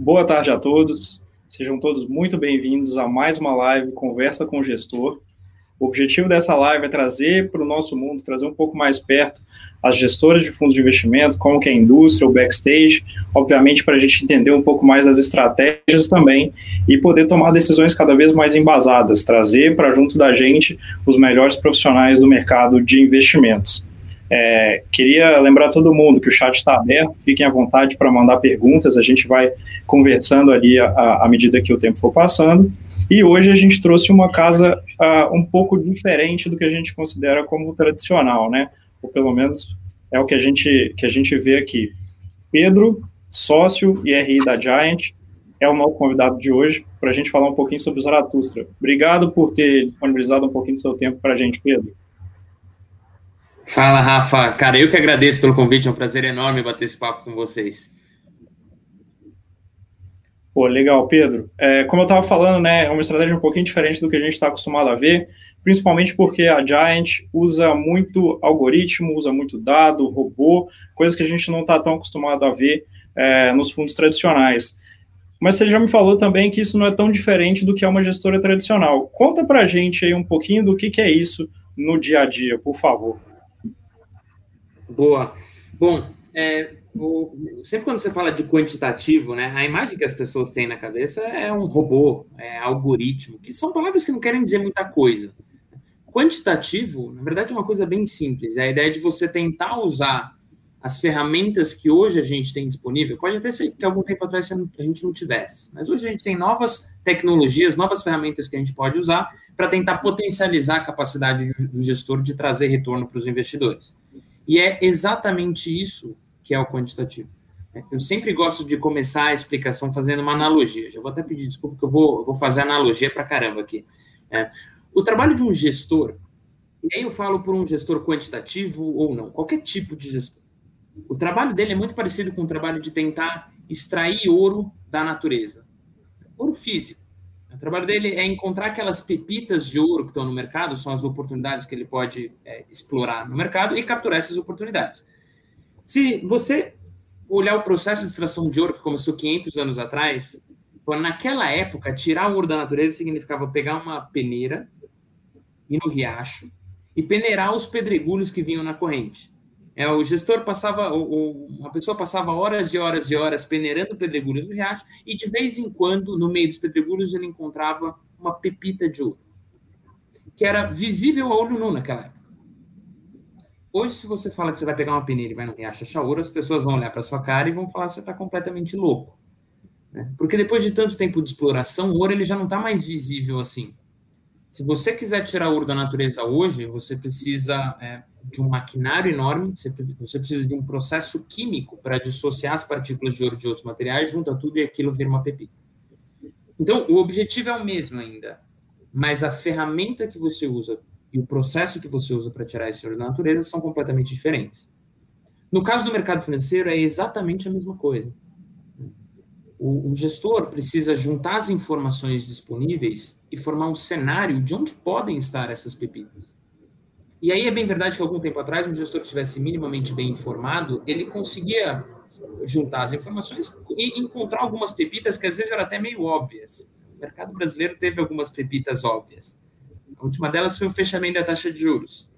Boa tarde a todos. Sejam todos muito bem-vindos a mais uma live Conversa com o Gestor. O objetivo dessa live é trazer para o nosso mundo, trazer um pouco mais perto as gestoras de fundos de investimento, como que é a indústria, o backstage, obviamente para a gente entender um pouco mais as estratégias também e poder tomar decisões cada vez mais embasadas, trazer para junto da gente os melhores profissionais do mercado de investimentos. É, queria lembrar todo mundo que o chat está aberto, fiquem à vontade para mandar perguntas, a gente vai conversando ali à, medida que o tempo for passando. E hoje a gente trouxe uma casa uh, um pouco diferente do que a gente considera como tradicional, né? Ou pelo menos é o que a gente, que a gente vê aqui. Pedro, sócio e RI da Giant, é o nosso convidado de hoje para a gente falar um pouquinho sobre Zaratustra. Obrigado por ter disponibilizado um pouquinho do seu tempo para a gente, Pedro. Fala, Rafa. Cara, eu que agradeço pelo convite, é um prazer enorme bater esse papo com vocês. Pô, legal, Pedro. É, como eu estava falando, né, é uma estratégia um pouquinho diferente do que a gente está acostumado a ver, principalmente porque a Giant usa muito algoritmo, usa muito dado, robô, coisas que a gente não está tão acostumado a ver é, nos fundos tradicionais. Mas você já me falou também que isso não é tão diferente do que é uma gestora tradicional. Conta para a gente aí um pouquinho do que, que é isso no dia a dia, por favor. Boa. Bom, é, o, sempre quando você fala de quantitativo, né, a imagem que as pessoas têm na cabeça é um robô, é algoritmo, que são palavras que não querem dizer muita coisa. Quantitativo, na verdade, é uma coisa bem simples. É a ideia de você tentar usar as ferramentas que hoje a gente tem disponível. Pode até ser que algum tempo atrás a gente não tivesse, mas hoje a gente tem novas tecnologias, novas ferramentas que a gente pode usar para tentar potencializar a capacidade do gestor de trazer retorno para os investidores. E é exatamente isso que é o quantitativo. Eu sempre gosto de começar a explicação fazendo uma analogia. Já vou até pedir desculpa que eu vou, vou fazer analogia para caramba aqui. É, o trabalho de um gestor, e aí eu falo por um gestor quantitativo ou não, qualquer tipo de gestor. O trabalho dele é muito parecido com o trabalho de tentar extrair ouro da natureza. Ouro físico. O trabalho dele é encontrar aquelas pepitas de ouro que estão no mercado, são as oportunidades que ele pode é, explorar no mercado e capturar essas oportunidades. Se você olhar o processo de extração de ouro que começou 500 anos atrás, naquela época, tirar o ouro da natureza significava pegar uma peneira, ir no riacho e peneirar os pedregulhos que vinham na corrente. É, o gestor passava, uma pessoa passava horas e horas e horas peneirando pedregulhos no riacho e de vez em quando, no meio dos pedregulhos, ele encontrava uma pepita de ouro, que era visível a olho nu naquela época. Hoje, se você fala que você vai pegar uma peneira e vai no riacho achar ouro, as pessoas vão olhar para sua cara e vão falar que você está completamente louco. Né? Porque depois de tanto tempo de exploração, o ouro ele já não está mais visível assim. Se você quiser tirar ouro da natureza hoje, você precisa é, de um maquinário enorme, você, precisa de um processo químico para dissociar as partículas de ouro de outros materiais, junta tudo e aquilo vira uma pepita. Então, o objetivo é o mesmo ainda, mas a ferramenta que você usa e o processo que você usa para tirar esse ouro da natureza são completamente diferentes. No caso do mercado financeiro, é exatamente a mesma coisa. O, o gestor precisa juntar as informações disponíveis e formar um cenário de onde podem estar essas pepitas. E aí é bem verdade que algum tempo atrás, um gestor que estivesse minimamente bem informado, ele conseguia juntar as informações e encontrar algumas pepitas que às vezes eram até meio óbvias. O mercado brasileiro teve algumas pepitas óbvias. A última delas foi o fechamento da taxa de juros.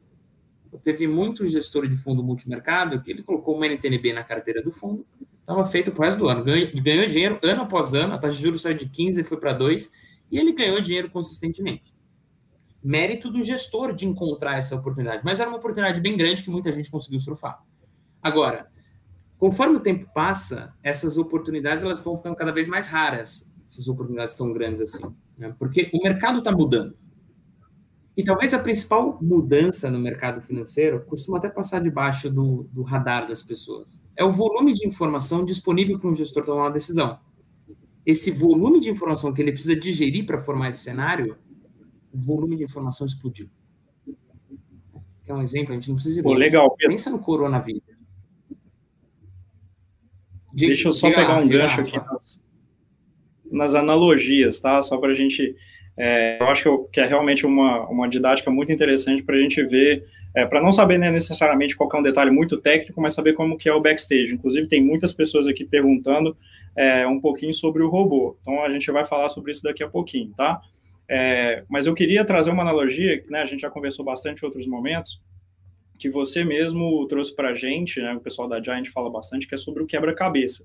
Teve muito gestor de fundo multimercado que ele colocou uma NTNB na carteira do fundo, estava feito pro resto do ano. Ganhou, ganhou dinheiro ano após ano, a taxa de juros saiu de 15 e foi para 2, e ele ganhou dinheiro consistentemente mérito do gestor de encontrar essa oportunidade. Mas era uma oportunidade bem grande que muita gente conseguiu surfar. Agora, conforme o tempo passa, essas oportunidades elas vão ficando cada vez mais raras, essas oportunidades tão grandes assim, né? porque o mercado está mudando. E talvez a principal mudança no mercado financeiro costuma até passar debaixo do, do radar das pessoas. É o volume de informação disponível para um gestor tomar uma decisão. Esse volume de informação que ele precisa digerir para formar esse cenário o volume de informação explodiu. Que é um exemplo, a gente não precisa ir Pô, legal, Pedro. Pensa no coronavírus. Diga, Deixa eu só pegar um gancho aqui nas, nas, analogias, tá? Só para a gente. É, eu acho que, eu, que, é realmente uma, uma didática muito interessante para a gente ver é, para não saber né, necessariamente qual é um detalhe muito técnico, mas saber como que é o backstage. Inclusive, tem muitas pessoas aqui perguntando é, um pouquinho sobre o robô. Então, a gente vai falar sobre isso daqui a pouquinho, tá? É, mas eu queria trazer uma analogia, né, a gente já conversou bastante em outros momentos, que você mesmo trouxe para a gente, né, o pessoal da Giant fala bastante, que é sobre o quebra-cabeça.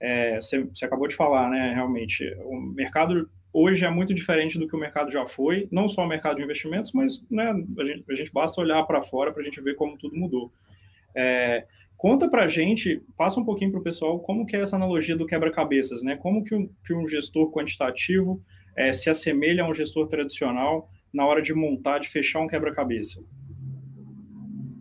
É, você, acabou de falar, né, realmente, o mercado hoje é muito diferente do que o mercado já foi, não só o mercado de investimentos, mas né, a, gente, a gente basta olhar para fora para a gente ver como tudo mudou. É, conta para a gente, passa um pouquinho para o pessoal, como que é essa analogia do quebra-cabeças, né? Como que um, que um gestor quantitativo é, se assemelha a um gestor tradicional na hora de montar, de fechar um quebra-cabeça?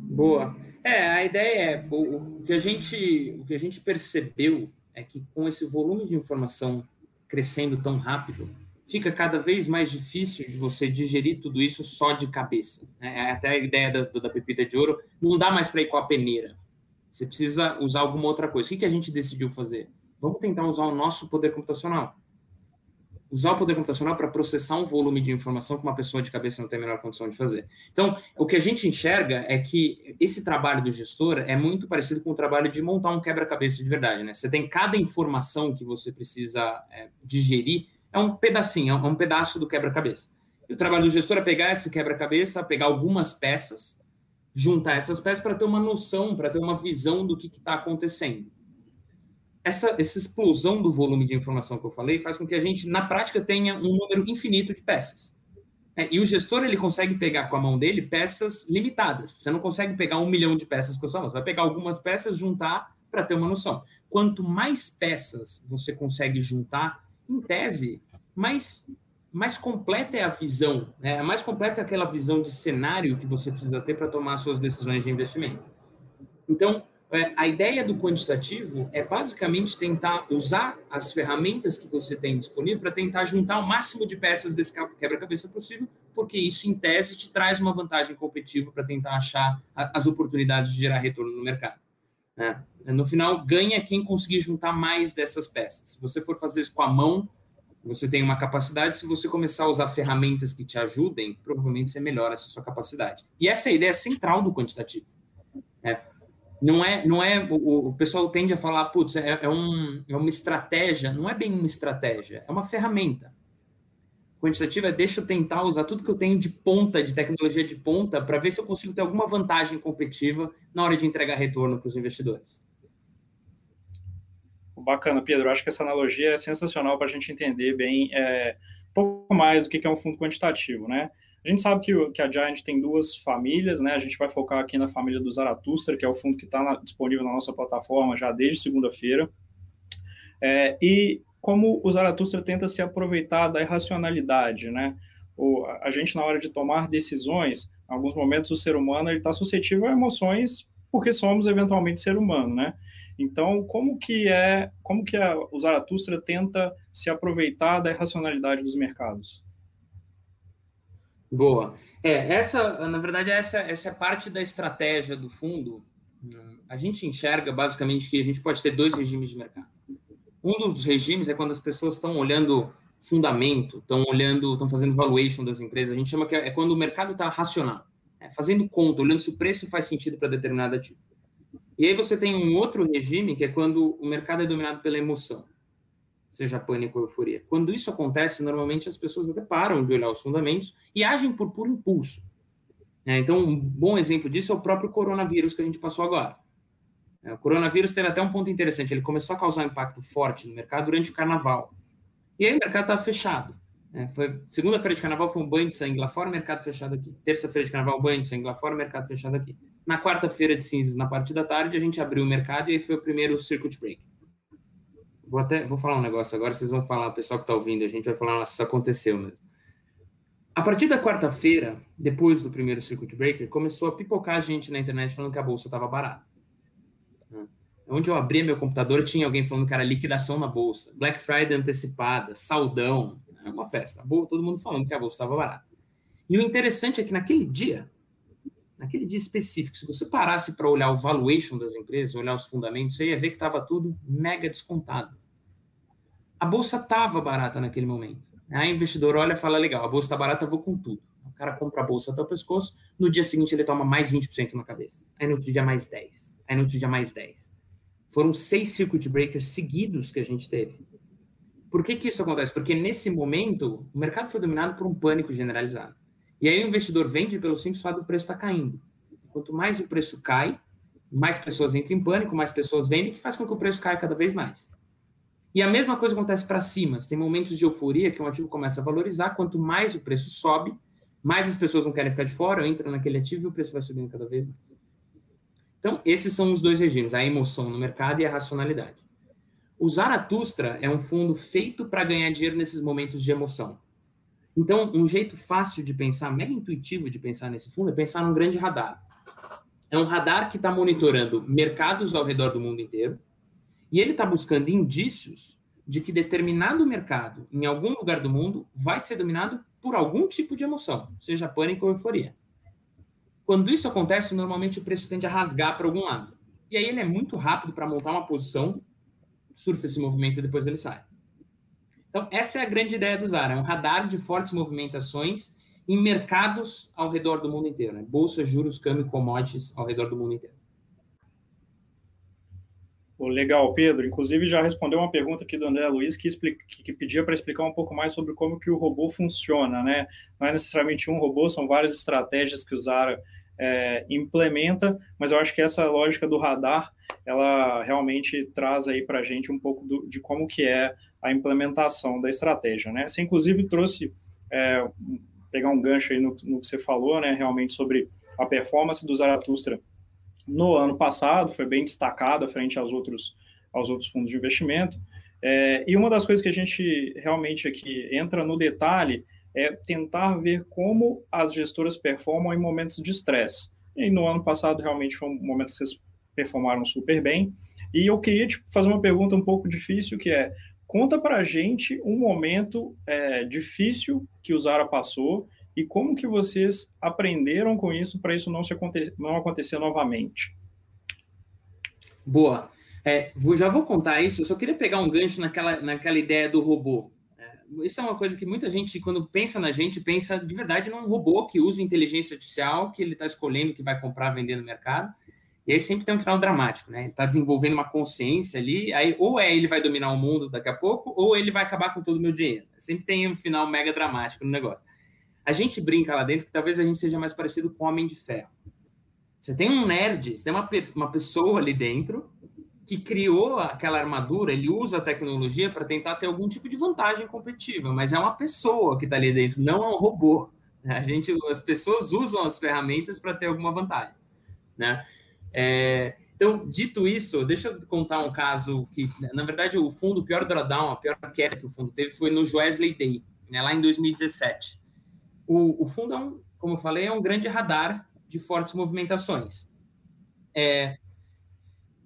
Boa. É, a ideia é o, o, que a gente o que a gente percebeu é que com esse volume de informação crescendo tão rápido, fica cada vez mais difícil de você digerir tudo isso só de cabeça. Né? É até a ideia da, da pepita de ouro, não dá mais para ir com a peneira. Você precisa usar alguma outra coisa. O que, que a gente decidiu fazer? Vamos tentar usar o nosso poder computacional usar o poder computacional para processar um volume de informação que uma pessoa de cabeça não tem a menor condição de fazer. Então, o que a gente enxerga é que esse trabalho do gestor é muito parecido com o trabalho de montar um quebra-cabeça de verdade, né? Você tem cada informação que você precisa é, digerir, é um pedacinho, é um pedaço do quebra-cabeça. E o trabalho do gestor é pegar esse quebra-cabeça, pegar algumas peças, juntar essas peças para ter uma noção, para ter uma visão do que está acontecendo essa, essa explosão do volume de informação que eu falei faz com que a gente, na prática, tenha um número infinito de peças. É, e o gestor ele consegue pegar com a mão dele peças limitadas. Você não consegue pegar um milhão de peças com a sua mão. Você vai pegar algumas peças, juntar para ter uma noção. Quanto mais peças você consegue juntar, em tese, mais, mais completa é a visão. Né? Mais completa é aquela visão de cenário que você precisa ter para tomar suas decisões de investimento. Então, é, a ideia do quantitativo é basicamente tentar usar as ferramentas que você tem disponível para tentar juntar o máximo de peças desse quebra-cabeça possível, porque isso, em tese, te traz uma vantagem competitiva para tentar achar as oportunidades de gerar retorno no mercado. Né? No final, ganha quem conseguir juntar mais dessas peças. Se você for fazer isso com a mão, você tem uma capacidade. Se você começar a usar ferramentas que te ajudem, provavelmente você melhora essa sua capacidade. E essa é a ideia central do quantitativo. Né? não é, não é o, o pessoal tende a falar, putz, é, é, um, é uma estratégia, não é bem uma estratégia, é uma ferramenta. Quantitativa é deixa eu tentar usar tudo que eu tenho de ponta, de tecnologia de ponta, para ver se eu consigo ter alguma vantagem competitiva na hora de entregar retorno para os investidores. Bacana, Pedro. Acho que essa analogia é sensacional para a gente entender bem é, um pouco mais do que é um fundo quantitativo, né? A gente sabe que, que a Giant tem duas famílias, né? A gente vai focar aqui na família do Zaratustra, que é o fundo que está disponível na nossa plataforma já desde segunda-feira. É, e como o Zaratustra tenta se aproveitar da irracionalidade, né? O, a gente, na hora de tomar decisões, em alguns momentos o ser humano está suscetível a emoções porque somos eventualmente ser humano, né? Então, como que é, como que a, o Zaratustra tenta se aproveitar da irracionalidade dos mercados? Boa. É, essa, na verdade, essa, essa é parte da estratégia do fundo. A gente enxerga basicamente que a gente pode ter dois regimes de mercado. Um dos regimes é quando as pessoas estão olhando fundamento, estão olhando, estão fazendo valuation das empresas. A gente chama que é, é quando o mercado está racional, é, fazendo conta, olhando se o preço faz sentido para determinado ativo. E aí você tem um outro regime que é quando o mercado é dominado pela emoção seja pânico ou euforia. Quando isso acontece, normalmente as pessoas até param de olhar os fundamentos e agem por puro impulso. É, então, um bom exemplo disso é o próprio coronavírus que a gente passou agora. É, o coronavírus teve até um ponto interessante, ele começou a causar um impacto forte no mercado durante o carnaval. E aí o mercado estava fechado. É, segunda-feira de carnaval foi um banho de sangue lá fora, mercado fechado aqui. Terça-feira de carnaval, banho de sangue lá fora, mercado fechado aqui. Na quarta-feira de cinzas, na parte da tarde, a gente abriu o mercado e aí foi o primeiro circuit break. Vou até vou falar um negócio agora, vocês vão falar, o pessoal que está ouvindo, a gente vai falar, nossa, isso aconteceu mesmo. A partir da quarta-feira, depois do primeiro circuit breaker, começou a pipocar a gente na internet falando que a bolsa estava barata. Onde eu abria meu computador, tinha alguém falando que era liquidação na bolsa, Black Friday antecipada, saldão, é uma festa. Todo mundo falando que a bolsa estava barata. E o interessante é que naquele dia, naquele dia específico, se você parasse para olhar o valuation das empresas, olhar os fundamentos, você ia ver que estava tudo mega descontado. A bolsa estava barata naquele momento. Aí o investidor olha e fala: legal, a bolsa está barata, vou com tudo. O cara compra a bolsa até o pescoço, no dia seguinte ele toma mais 20% na cabeça. Aí no outro dia mais 10. Aí no outro dia mais 10. Foram seis circuit breakers seguidos que a gente teve. Por que, que isso acontece? Porque nesse momento o mercado foi dominado por um pânico generalizado. E aí o investidor vende pelo simples fato do preço estar tá caindo. Quanto mais o preço cai, mais pessoas entram em pânico, mais pessoas vendem, que faz com que o preço caia cada vez mais. E a mesma coisa acontece para cima. Tem momentos de euforia que um ativo começa a valorizar. Quanto mais o preço sobe, mais as pessoas não querem ficar de fora, entram naquele ativo e o preço vai subindo cada vez mais. Então, esses são os dois regimes, a emoção no mercado e a racionalidade. O Zaratustra é um fundo feito para ganhar dinheiro nesses momentos de emoção. Então, um jeito fácil de pensar, mega intuitivo de pensar nesse fundo, é pensar num grande radar. É um radar que está monitorando mercados ao redor do mundo inteiro, e ele está buscando indícios de que determinado mercado, em algum lugar do mundo, vai ser dominado por algum tipo de emoção, seja pânico ou euforia. Quando isso acontece, normalmente o preço tende a rasgar para algum lado. E aí ele é muito rápido para montar uma posição, surfa esse movimento e depois ele sai. Então, essa é a grande ideia do Zara, é um radar de fortes movimentações em mercados ao redor do mundo inteiro, né? Bolsa, juros, câmbio, commodities ao redor do mundo inteiro. Legal, Pedro. Inclusive, já respondeu uma pergunta aqui do André Luiz que, explica, que pedia para explicar um pouco mais sobre como que o robô funciona, né? Não é necessariamente um robô, são várias estratégias que o Zara é, implementa, mas eu acho que essa lógica do radar, ela realmente traz aí para a gente um pouco do, de como que é a implementação da estratégia, né? Você, inclusive, trouxe, é, pegar um gancho aí no, no que você falou, né, realmente sobre a performance do Zaratustra no ano passado, foi bem destacada frente aos outros, aos outros fundos de investimento. É, e uma das coisas que a gente realmente aqui entra no detalhe é tentar ver como as gestoras performam em momentos de estresse. E no ano passado, realmente, foi um momento que vocês performaram super bem. E eu queria te fazer uma pergunta um pouco difícil, que é, conta para a gente um momento é, difícil que o Zara passou e como que vocês aprenderam com isso para isso não, se acontecer, não acontecer novamente? Boa. É, já vou contar isso, eu só queria pegar um gancho naquela, naquela ideia do robô. Isso é uma coisa que muita gente, quando pensa na gente, pensa de verdade num robô que usa inteligência artificial, que ele está escolhendo que vai comprar, vender no mercado. E aí sempre tem um final dramático, né? Ele está desenvolvendo uma consciência ali, aí ou é ele vai dominar o mundo daqui a pouco, ou ele vai acabar com todo o meu dinheiro. Sempre tem um final mega dramático no negócio. A gente brinca lá dentro que talvez a gente seja mais parecido com o Homem de Ferro. Você tem um nerd, você tem uma, uma pessoa ali dentro que criou aquela armadura, ele usa a tecnologia para tentar ter algum tipo de vantagem competitiva, mas é uma pessoa que está ali dentro, não é um robô. Né? A gente, as pessoas usam as ferramentas para ter alguma vantagem, né? É, então, dito isso, deixa eu contar um caso que, na verdade, o fundo, o pior drawdown, a pior queda que o fundo teve foi no Wesley Day, né, lá em 2017 o, o fundo é um, como eu falei, é um grande radar de fortes movimentações. É,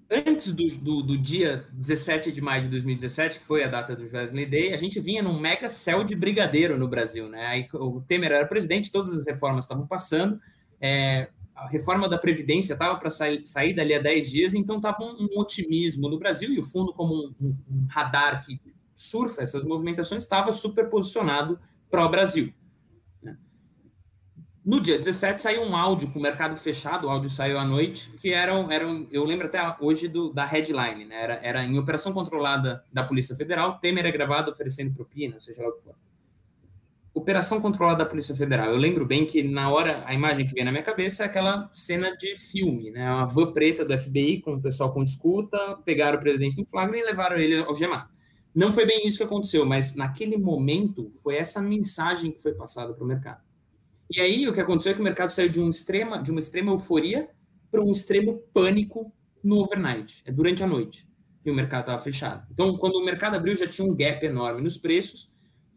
antes do, do, do, dia 17 de maio de 2017, que foi a data do Wesley Day, a gente vinha num mega céu de brigadeiro no Brasil, né? Aí o Temer era presidente, todas as reformas estavam passando, é, a reforma da Previdência estava para sair, sair dali a 10 dias, então estava um, um, otimismo no Brasil, e o fundo, como um, um, radar que surfa essas movimentações, estava super posicionado para o Brasil. No dia 17 saiu um áudio com o mercado fechado, o áudio saiu à noite, que eram, eram eu lembro até hoje do, da headline, né? Era, era em operação controlada da Polícia Federal, Temer é gravado oferecendo propina, seja lá o que for. Operação controlada da Polícia Federal. Eu lembro bem que na hora, a imagem que vem na minha cabeça é aquela cena de filme, né? Uma van preta do FBI com o pessoal com escuta, pegaram o presidente no flagra e levaram ele ao gemar. Não foi bem isso que aconteceu, mas naquele momento foi essa mensagem que foi passada para o mercado. E aí o que aconteceu é que o mercado saiu de, um extrema, de uma extrema euforia para um extremo pânico no overnight, é durante a noite, e o mercado estava fechado. Então, quando o mercado abriu, já tinha um gap enorme nos preços,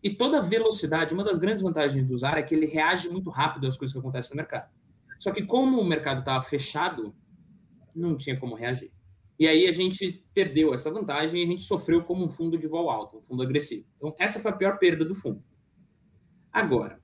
e toda a velocidade, uma das grandes vantagens do usar é que ele reage muito rápido às coisas que acontecem no mercado. Só que como o mercado estava fechado, não tinha como reagir. E aí a gente perdeu essa vantagem e a gente sofreu como um fundo de vol alto, um fundo agressivo. Então, essa foi a pior perda do fundo. Agora,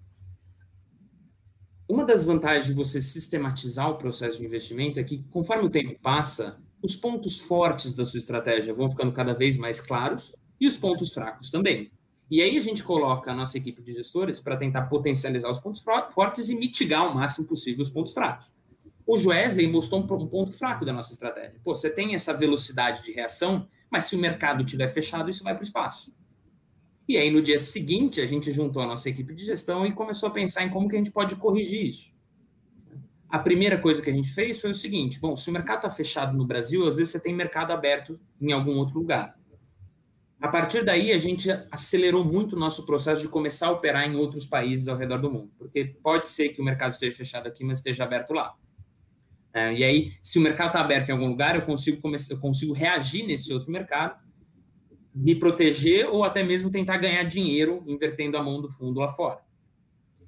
uma das vantagens de você sistematizar o processo de investimento é que, conforme o tempo passa, os pontos fortes da sua estratégia vão ficando cada vez mais claros e os pontos fracos também. E aí a gente coloca a nossa equipe de gestores para tentar potencializar os pontos fortes e mitigar o máximo possível os pontos fracos. O Wesley mostrou um ponto fraco da nossa estratégia. Pô, você tem essa velocidade de reação, mas se o mercado estiver fechado, isso vai para o espaço. E aí, no dia seguinte, a gente juntou a nossa equipe de gestão e começou a pensar em como que a gente pode corrigir isso. A primeira coisa que a gente fez foi o seguinte: bom, se o mercado está fechado no Brasil, às vezes você tem mercado aberto em algum outro lugar. A partir daí, a gente acelerou muito o nosso processo de começar a operar em outros países ao redor do mundo, porque pode ser que o mercado esteja fechado aqui, mas esteja aberto lá. É, e aí, se o mercado está aberto em algum lugar, eu consigo, eu consigo reagir nesse outro mercado, me proteger ou até mesmo tentar ganhar dinheiro invertendo a mão do fundo lá fora.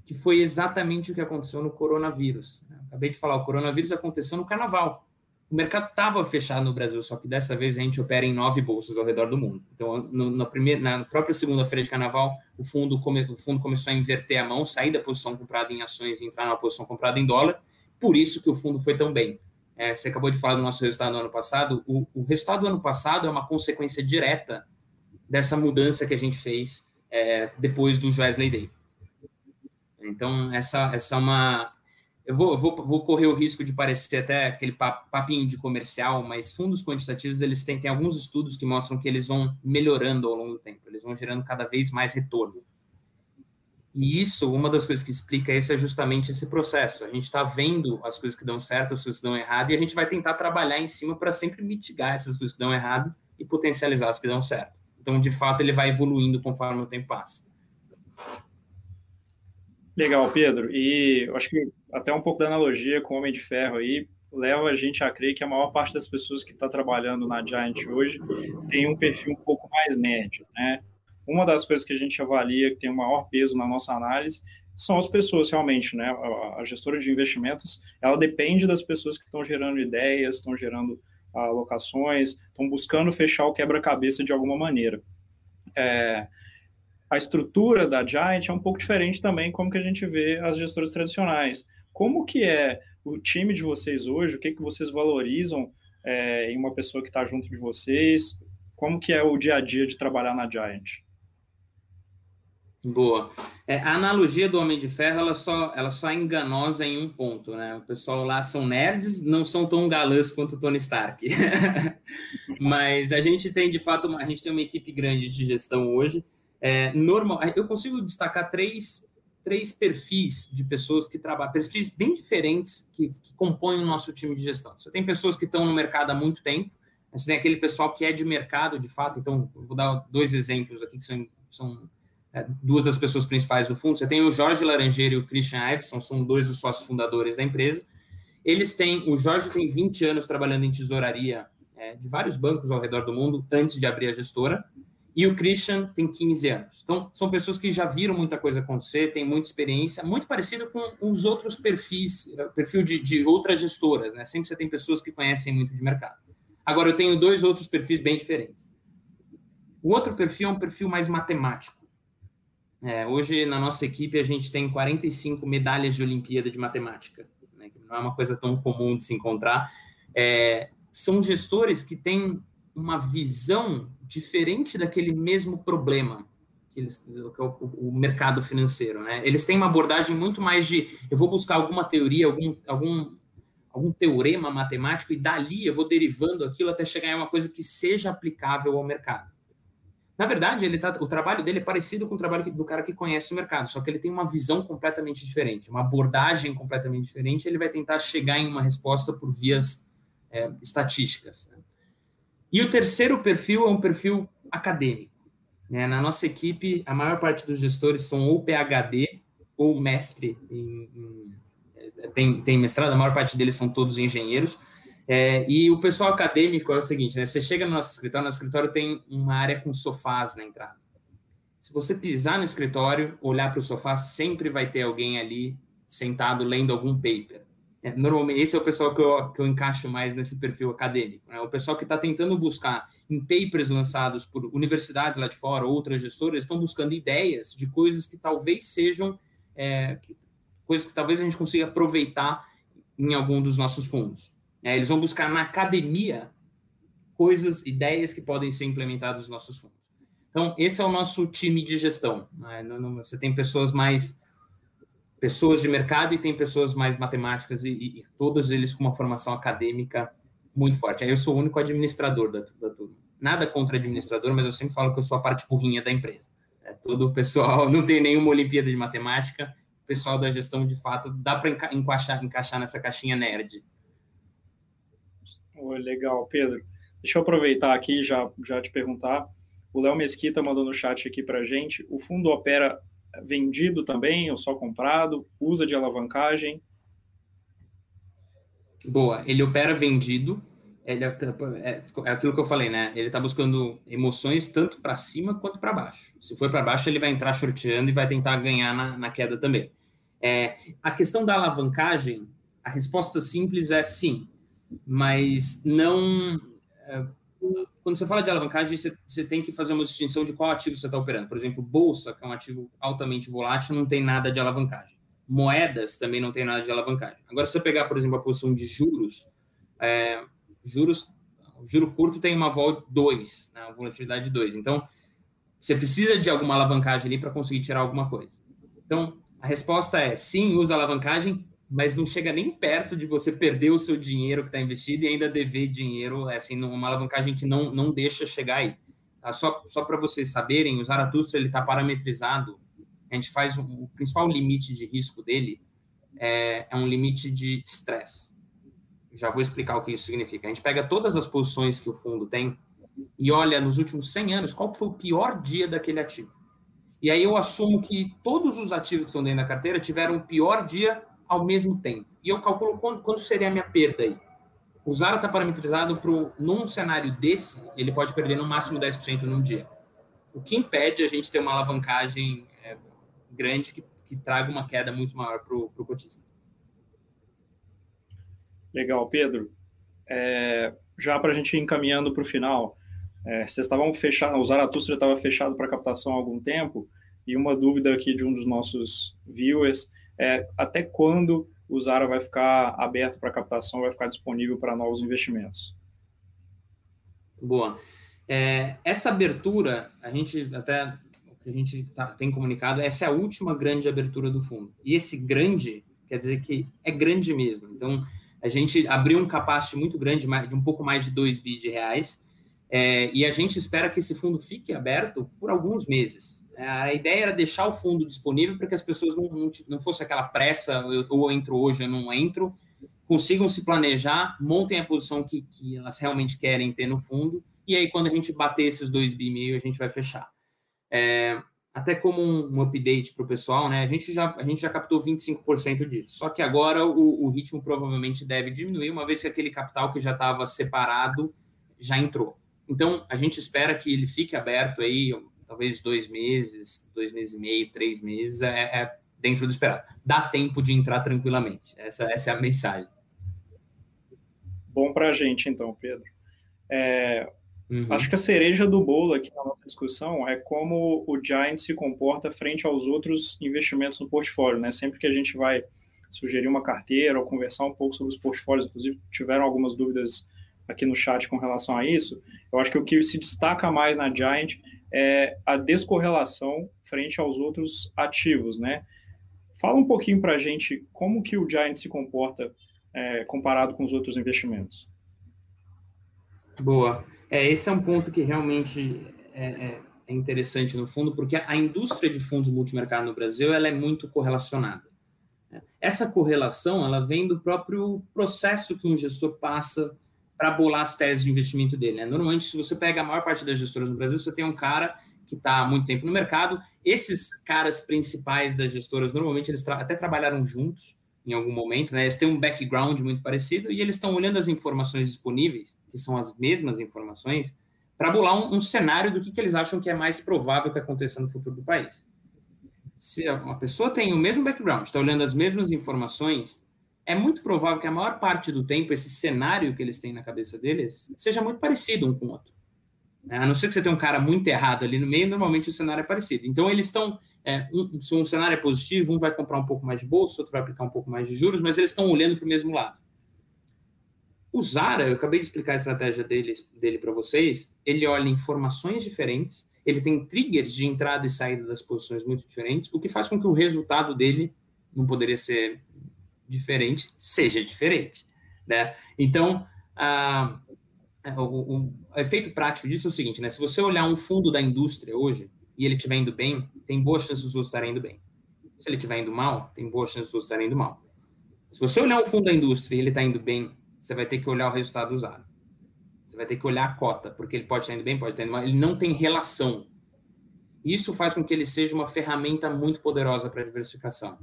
Que foi exatamente o que aconteceu no coronavírus. Acabei de falar, o coronavírus aconteceu no carnaval. O mercado estava fechado no Brasil, só que dessa vez a gente opera em nove bolsas ao redor do mundo. Então, no, no primeiro, na própria segunda-feira de carnaval, o fundo, come, o fundo começou a inverter a mão, sair da posição comprada em ações e entrar na posição comprada em dólar por isso que o fundo foi tão bem. É, você acabou de falar do nosso resultado do ano passado. O, o, resultado do ano passado é uma consequência direta dessa mudança que a gente fez é, depois do Wesley Day. Então, essa, essa é uma. Eu vou, vou, vou correr o risco de parecer até aquele papinho de comercial, mas fundos quantitativos, eles têm, têm alguns estudos que mostram que eles vão melhorando ao longo do tempo, eles vão gerando cada vez mais retorno. E isso, uma das coisas que explica isso é justamente esse processo. A gente está vendo as coisas que dão certo, as coisas que dão errado, e a gente vai tentar trabalhar em cima para sempre mitigar essas coisas que dão errado e potencializar as que dão certo. Então, de fato, ele vai evoluindo conforme o tempo passa. Legal, Pedro. E eu acho que até um pouco da analogia com o Homem de Ferro aí leva a gente a crer que a maior parte das pessoas que está trabalhando na Giant hoje tem um perfil um pouco mais médio, né? uma das coisas que a gente avalia que tem o maior peso na nossa análise são as pessoas realmente, né? A, gestora de investimentos, ela depende das pessoas que estão gerando ideias, estão gerando alocações, estão buscando fechar o quebra-cabeça de alguma maneira. É, a estrutura da Giant é um pouco diferente também como que a gente vê as gestoras tradicionais. Como que é o time de vocês hoje? O que, que vocês valorizam é, em uma pessoa que está junto de vocês? Como que é o dia a dia de trabalhar na Giant? Boa. É, a analogia do Homem de Ferro, ela só, ela só é enganosa em um ponto, né? O pessoal lá são nerds, não são tão galãs quanto o Tony Stark. Mas a gente tem, de fato, uma, a gente tem uma equipe grande de gestão hoje. É, normal, eu consigo destacar três, três perfis de pessoas que trabalham, perfis bem diferentes que, que compõem o nosso time de gestão. Você tem pessoas que estão no mercado há muito tempo, você tem aquele pessoal que é de mercado, de fato, então, vou dar dois exemplos aqui que são, são é, duas das pessoas principais do fundo. Você tem o Jorge Laranjeira e o Christian Iveson, são dois dos sócios fundadores da empresa. Eles têm, o Jorge tem 20 anos trabalhando em tesouraria é, de vários bancos ao redor do mundo antes de abrir a gestora, e o Christian tem 15 anos. Então, são pessoas que já viram muita coisa acontecer, têm muita experiência, muito parecido com os outros perfis, é, perfil de, de outras gestoras, né? Sempre você tem pessoas que conhecem muito de mercado. Agora, eu tenho dois outros perfis bem diferentes. O outro perfil é um perfil mais matemático. É, hoje, na nossa equipe, a gente tem 45 medalhas de Olimpíada de Matemática, né, que não é uma coisa tão comum de se encontrar. É, são gestores que têm uma visão diferente daquele mesmo problema que, eles, que é o, o, mercado financeiro. Né? Eles têm uma abordagem muito mais de eu vou buscar alguma teoria, algum, algum, algum teorema matemático, e dali eu vou derivando aquilo até chegar em uma coisa que seja aplicável ao mercado. Na verdade, ele tá, o trabalho dele é parecido com o trabalho do cara que conhece o mercado, só que ele tem uma visão completamente diferente, uma abordagem completamente diferente. Ele vai tentar chegar em uma resposta por vias é, estatísticas. Né? E o terceiro perfil é um perfil acadêmico. Né? Na nossa equipe, a maior parte dos gestores são ou PhD ou mestre em, em é, tem, tem mestrado, a maior parte deles são todos engenheiros. É, e o pessoal acadêmico é o seguinte, né? Você chega no nosso escritório, nosso escritório tem uma área com sofás na entrada. Se você pisar no escritório, olhar para o sofá, sempre vai ter alguém ali sentado lendo algum paper. É, normalmente, esse é o pessoal que eu, que eu encaixo mais nesse perfil acadêmico. Né? O pessoal que está tentando buscar em papers lançados por universidades lá de fora, outras gestoras, estão buscando ideias de coisas que talvez sejam, é, que, coisas que talvez a gente consiga aproveitar em algum dos nossos fundos. É, eles vão buscar na academia coisas, ideias que podem ser implementadas nos nossos fundos. Então, esse é o nosso time de gestão. Né? Você tem pessoas mais pessoas de mercado e tem pessoas mais matemáticas e, e, e, todos eles com uma formação acadêmica muito forte. Aí eu sou o único administrador da, da turma. Nada contra administrador, mas eu sempre falo que eu sou a parte burrinha da empresa. É, todo o pessoal não tem nenhuma Olimpíada de Matemática, o pessoal da gestão, de fato, dá para enca encaixar, encaixar nessa caixinha nerd. Legal, Pedro. Deixa eu aproveitar aqui já já te perguntar. O Léo Mesquita mandou no chat aqui para gente. O fundo opera vendido também ou só comprado? Usa de alavancagem? Boa, ele opera vendido. Ele é, é, é aquilo que eu falei, né? Ele está buscando emoções tanto para cima quanto para baixo. Se for para baixo, ele vai entrar shorteando e vai tentar ganhar na, na queda também. É, a questão da alavancagem, a resposta simples é sim, mas não. É, quando você fala de alavancagem, você, você, tem que fazer uma distinção de qual ativo você está operando. Por exemplo, bolsa, que é um ativo altamente volátil, não tem nada de alavancagem. Moedas também não tem nada de alavancagem. Agora, se você pegar, por exemplo, a posição de juros, é, juros, juro curto tem uma vol 2, né, volatilidade 2. Então, você precisa de alguma alavancagem ali para conseguir tirar alguma coisa. Então, a resposta é sim, usa alavancagem, mas não chega nem perto de você perder o seu dinheiro que está investido e ainda dever dinheiro, é assim, uma alavancagem que não, não deixa chegar aí. Tá? Só, só para vocês saberem, o Zaratustra está parametrizado, a gente faz um, o principal limite de risco dele é, é um limite de estresse. Já vou explicar o que isso significa. A gente pega todas as posições que o fundo tem e olha nos últimos 100 anos qual foi o pior dia daquele ativo. E aí eu assumo que todos os ativos que estão dentro da carteira tiveram o pior dia ao mesmo tempo. E eu calculo quando, quando seria a minha perda aí. Zara está parametrizado para, num cenário desse, ele pode perder no máximo 10% num dia. O que impede a gente ter uma alavancagem é, grande que, que, traga uma queda muito maior para o cotista. Legal, Pedro. É, já para a gente ir encaminhando para o final, é, vocês estavam fechados, o Zaratustra estava fechado para captação há algum tempo, e uma dúvida aqui de um dos nossos viewers é, até quando o Zara vai ficar aberto para captação, vai ficar disponível para novos investimentos? Boa. É, essa abertura, a gente até o que a gente tá, tem comunicado, essa é a última grande abertura do fundo. E esse grande quer dizer que é grande mesmo. Então, a gente abriu um capacity muito grande, de um pouco mais de 2 bi de reais, é, e a gente espera que esse fundo fique aberto por alguns meses. A ideia era deixar o fundo disponível para que as pessoas não, não, não fosse aquela pressa, eu, ou entro hoje, eu não entro, consigam se planejar, montem a posição que, que elas realmente querem ter no fundo, e aí quando a gente bater esses dois bi meio, a gente vai fechar. É, até como um, um update para o pessoal, né? A gente já, a gente já captou 25% disso. Só que agora o, o, ritmo provavelmente deve diminuir, uma vez que aquele capital que já estava separado já entrou. Então, a gente espera que ele fique aberto aí talvez dois meses, dois meses e meio, três meses, é, é dentro do esperado. Dá tempo de entrar tranquilamente. Essa, essa é a mensagem. Bom para a gente, então, Pedro. É, uhum. Acho que a cereja do bolo aqui na nossa discussão é como o Giant se comporta frente aos outros investimentos no portfólio, né? Sempre que a gente vai sugerir uma carteira ou conversar um pouco sobre os portfólios, inclusive tiveram algumas dúvidas aqui no chat com relação a isso. Eu acho que o que se destaca mais na Giant é a descorrelação frente aos outros ativos, né? Fala um pouquinho para a gente como que o Giant se comporta é, comparado com os outros investimentos. Boa. É, esse é um ponto que realmente é, é, é interessante no fundo, porque a indústria de fundos multimercado no Brasil ela é muito correlacionada. Essa correlação ela vem do próprio processo que um gestor passa para bolar as teses de investimento dele. Né? Normalmente, se você pega a maior parte das gestoras no Brasil, você tem um cara que está há muito tempo no mercado. Esses caras principais das gestoras, normalmente, eles tra até trabalharam juntos em algum momento, né? Eles têm um background muito parecido e eles estão olhando as informações disponíveis, que são as mesmas informações, para bolar um, um, cenário do que, que eles acham que é mais provável que aconteça no futuro do país. Se uma pessoa tem o mesmo background, está olhando as mesmas informações, é muito provável que a maior parte do tempo esse cenário que eles têm na cabeça deles seja muito parecido um com o outro. É, a não ser que você tenha um cara muito errado ali no meio, normalmente o cenário é parecido. Então, eles estão. É, um, se um cenário é positivo, um vai comprar um pouco mais de bolsa, outro vai aplicar um pouco mais de juros, mas eles estão olhando para o mesmo lado. O Zara, eu acabei de explicar a estratégia dele para vocês, ele olha informações diferentes, ele tem triggers de entrada e saída das posições muito diferentes, o que faz com que o resultado dele não poderia ser diferente, seja diferente, né? Então, a, o, o, efeito prático disso é o seguinte, né? Se você olhar um fundo da indústria hoje e ele estiver indo bem, tem boas chances dos outros estarem indo bem. Se ele estiver indo mal, tem boas chances dos outros estarem indo mal. Se você olhar um fundo da indústria e ele está indo bem, você vai ter que olhar o resultado usado. Você vai ter que olhar a cota, porque ele pode estar indo bem, pode estar indo mal. Ele não tem relação. Isso faz com que ele seja uma ferramenta muito poderosa para diversificação.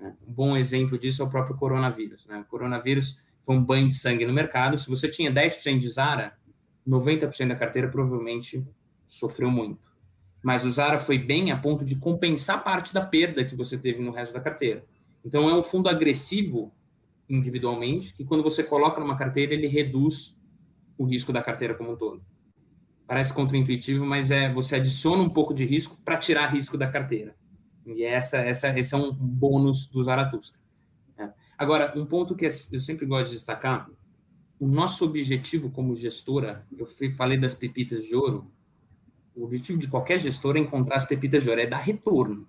Né? Um bom exemplo disso é o próprio coronavírus. Né? O coronavírus foi um banho de sangue no mercado. Se você tinha 10% de Zara, 90% da carteira provavelmente sofreu muito. Mas o Zara foi bem a ponto de compensar parte da perda que você teve no resto da carteira. Então é um fundo agressivo individualmente, que quando você coloca numa carteira, ele reduz o risco da carteira como um todo. Parece contraintuitivo, mas é você adiciona um pouco de risco para tirar risco da carteira. E essa, essa, esse é um bônus do Zaratustra. É. Agora, um ponto que eu sempre gosto de destacar, o nosso objetivo como gestora, eu falei das pepitas de ouro, o objetivo de qualquer gestor é encontrar as pepitas de ouro, é dar retorno.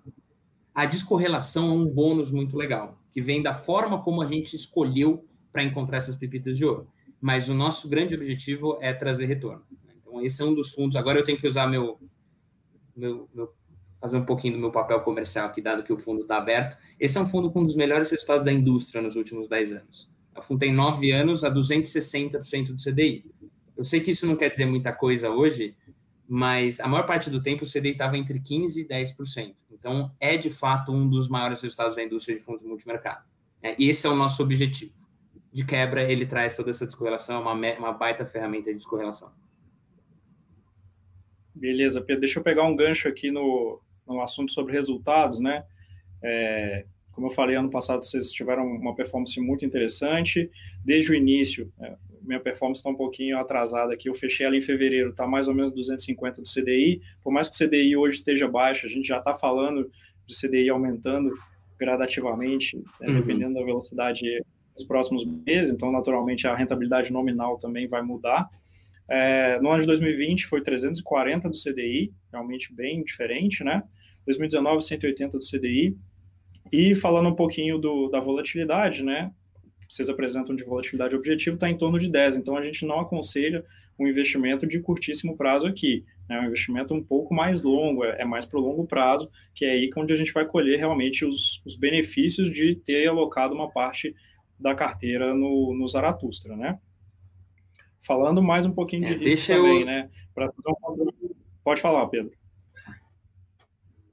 A descorrelação é um bônus muito legal, que vem da forma como a gente escolheu para encontrar essas pepitas de ouro. Mas o nosso grande objetivo é trazer retorno. Então, esse é um dos fundos. Agora eu tenho que usar meu, meu, meu fazer um pouquinho do meu papel comercial aqui, dado que o fundo está aberto. Esse é um fundo com um dos melhores resultados da indústria nos últimos 10 anos. O fundo tem 9 anos a 260% do CDI. Eu sei que isso não quer dizer muita coisa hoje, mas a maior parte do tempo o CDI estava entre 15% e 10%. Então, é de fato um dos maiores resultados da indústria de fundos multimercado. É, e esse é o nosso objetivo. De quebra, ele traz toda essa descorrelação, uma, uma baita ferramenta de descorrelação. Beleza, Pedro. Deixa eu pegar um gancho aqui no, no assunto sobre resultados, né? É, como eu falei, ano passado vocês tiveram uma performance muito interessante. Desde o início, é, minha performance está um pouquinho atrasada aqui. Eu fechei ela em fevereiro, está mais ou menos 250 do CDI. Por mais que o CDI hoje esteja baixo, a gente já está falando de CDI aumentando gradativamente, né, uhum. dependendo da velocidade nos próximos meses. Então, naturalmente, a rentabilidade nominal também vai mudar. É, no ano de 2020 foi 340 do CDI, realmente bem diferente, né? 2019, 180 do CDI. E falando um pouquinho do, da volatilidade, né? Vocês apresentam de volatilidade objetivo, está em torno de 10. Então, a gente não aconselha um investimento de curtíssimo prazo aqui. É um investimento um pouco mais longo, é, é mais para o longo prazo, que é aí onde a gente vai colher realmente os, os benefícios de ter alocado uma parte da carteira no, no Zaratustra, né? Falando mais um pouquinho de é, risco também, eu... né? Um... Pode falar, Pedro.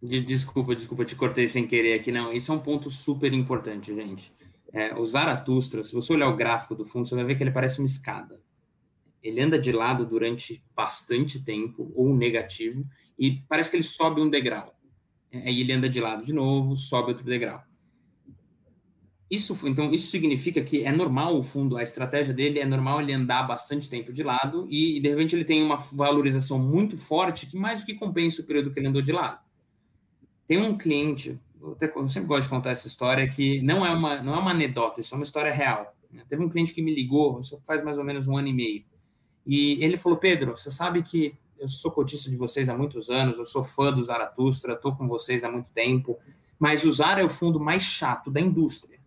Desculpa, desculpa, te cortei sem querer aqui. Não, isso é um ponto super importante, gente. É, o Zaratustra, se você olhar o gráfico do fundo, você vai ver que ele parece uma escada. Ele anda de lado durante bastante tempo, ou negativo, e parece que ele sobe um degrau. Aí ele anda de lado de novo, sobe outro degrau. Isso, então, isso significa que é normal o fundo, a estratégia dele é normal ele andar bastante tempo de lado e, de repente ele tem uma valorização muito forte que mais do que compensa o período que ele andou de lado. Tem um cliente, eu sempre gosto de contar essa história que não é uma não é uma anedota, isso é uma história real. Teve um cliente que me ligou, isso faz mais ou menos um ano e meio, e ele falou: Pedro, você sabe que eu sou cotista de vocês há muitos anos, eu sou fã do Zaratustra, estou com vocês há muito tempo, mas o Zara é o fundo mais chato da indústria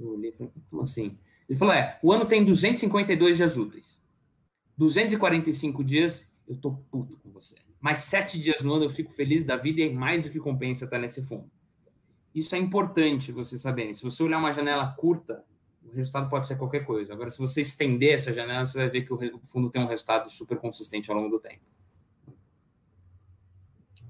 eu olhei e falei, como assim? Ele falou, é, o ano tem 252 dias úteis. 245 dias, eu tô puto com você. Mais sete dias no ano eu fico feliz da vida e mais do que compensa estar nesse fundo. Isso é importante você saber. Se você olhar uma janela curta, o resultado pode ser qualquer coisa. Agora, se você estender essa janela, você vai ver que o fundo tem um resultado super consistente ao longo do tempo.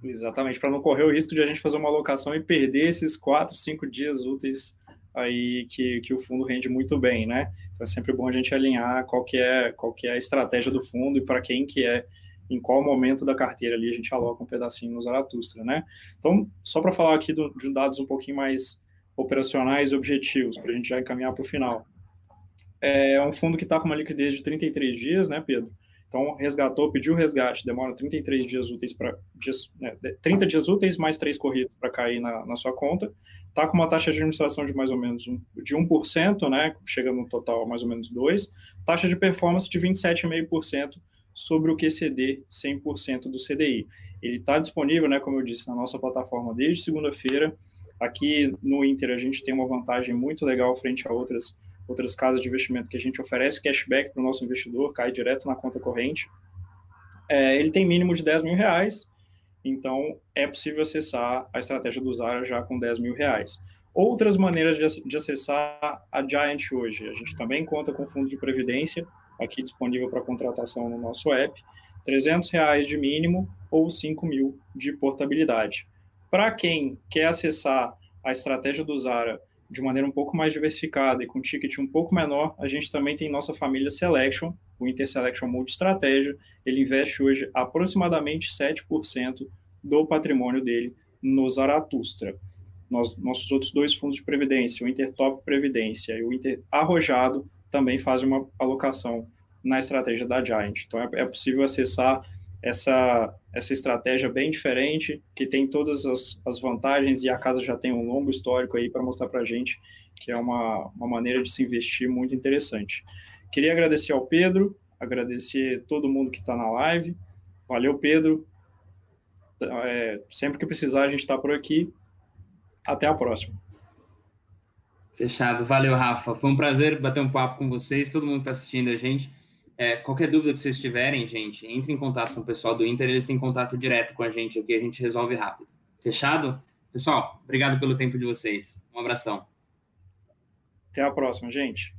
Exatamente, para não correr o risco de a gente fazer uma alocação e perder esses quatro, cinco dias úteis aí que, que o fundo rende muito bem, né? Então é sempre bom a gente alinhar qual que é, qual que é a estratégia do fundo e para quem que é, em qual momento da carteira ali a gente aloca um pedacinho no Zaratustra, né? Então, só para falar aqui do, de dados um pouquinho mais operacionais e objetivos, para a gente já encaminhar para o final. É um fundo que está com uma liquidez de 33 dias, né, Pedro? Então, resgatou, pediu resgate, demora 33 dias úteis para. Né, 30 dias úteis mais 3 corridas para cair na, na sua conta. Está com uma taxa de administração de mais ou menos um, de 1%, né? Chega no total a mais ou menos 2%. Taxa de performance de 27,5% sobre o QCD 100% do CDI. Ele está disponível, né, como eu disse, na nossa plataforma desde segunda-feira. Aqui no Inter a gente tem uma vantagem muito legal frente a outras outras casas de investimento que a gente oferece cashback para o nosso investidor, cai direto na conta corrente. É, ele tem mínimo de 10 mil reais, então é possível acessar a estratégia do Zara já com 10 mil reais. Outras maneiras de, acessar a Giant hoje, a gente também conta com fundo de previdência, aqui disponível para contratação no nosso app, 300 reais de mínimo ou 5 mil de portabilidade. Para quem quer acessar a estratégia do Zara de maneira um pouco mais diversificada e com ticket um pouco menor, a gente também tem nossa família Selection, o Interselection Multi-Estratégia. Ele investe hoje aproximadamente 7% do patrimônio dele no Zaratustra. Nos, nossos outros dois fundos de previdência, o Intertop Previdência e o Inter Arrojado, também fazem uma alocação na estratégia da Giant. Então, é, é possível acessar essa, essa estratégia bem diferente, que tem todas as, as vantagens e a casa já tem um longo histórico aí para mostrar para a gente que é uma, uma maneira de se investir muito interessante. Queria agradecer ao Pedro, agradecer todo mundo que está na live. Valeu, Pedro. É, sempre que precisar, a gente está por aqui. Até a próxima. Fechado. Valeu, Rafa. Foi um prazer bater um papo com vocês, todo mundo que está assistindo a gente. É, qualquer dúvida que vocês tiverem, gente, entre em contato com o pessoal do Inter, eles têm contato direto com a gente aqui, a gente resolve rápido. Fechado? Pessoal, obrigado pelo tempo de vocês. Um abração. Até a próxima, gente.